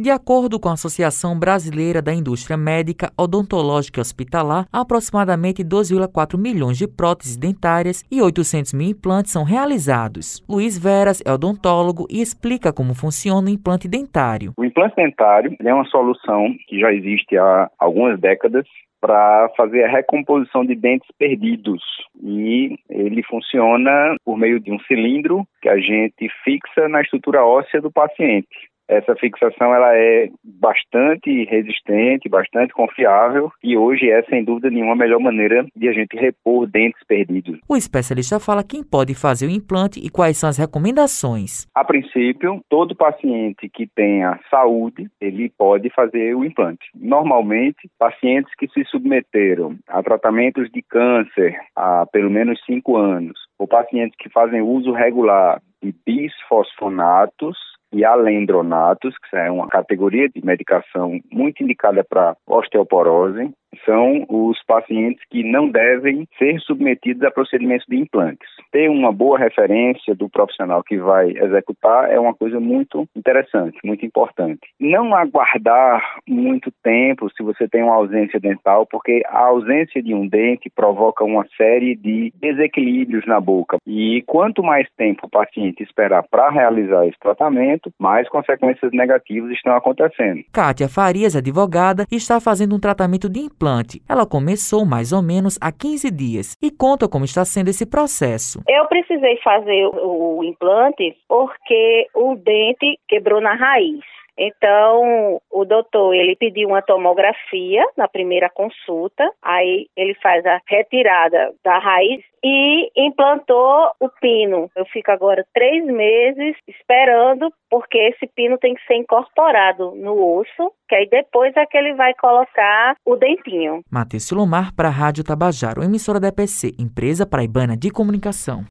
De acordo com a Associação Brasileira da Indústria Médica Odontológica e Hospitalar, aproximadamente 2,4 milhões de próteses dentárias e 800 mil implantes são realizados. Luiz Veras é odontólogo e explica como funciona o implante dentário. O implante dentário é uma solução que já existe há algumas décadas para fazer a recomposição de dentes perdidos. E ele funciona por meio de um cilindro que a gente fixa na estrutura óssea do paciente essa fixação ela é bastante resistente, bastante confiável e hoje é sem dúvida nenhuma a melhor maneira de a gente repor dentes perdidos. O especialista fala quem pode fazer o implante e quais são as recomendações. A princípio, todo paciente que tenha saúde, ele pode fazer o implante. Normalmente, pacientes que se submeteram a tratamentos de câncer há pelo menos cinco anos, ou pacientes que fazem uso regular de bisfosfonatos e alendronatos, que é uma categoria de medicação muito indicada para osteoporose, são os pacientes que não devem ser submetidos a procedimentos de implantes. Ter uma boa referência do profissional que vai executar é uma coisa muito interessante, muito importante. Não aguardar muito tempo se você tem uma ausência dental, porque a ausência de um dente provoca uma série de desequilíbrios na boca. E quanto mais tempo o paciente esperar para realizar esse tratamento, mais consequências negativas estão acontecendo. Kátia Farias, advogada, está fazendo um tratamento de implante. Ela começou mais ou menos há 15 dias e conta como está sendo esse processo. Eu precisei fazer o implante porque o dente quebrou na raiz. Então, o doutor, ele pediu uma tomografia na primeira consulta, aí ele faz a retirada da raiz e implantou o pino. Eu fico agora três meses esperando, porque esse pino tem que ser incorporado no osso, que aí depois é que ele vai colocar o dentinho. Matheus Silomar para a Rádio Tabajaro, emissora da EPC, empresa paraibana de comunicação.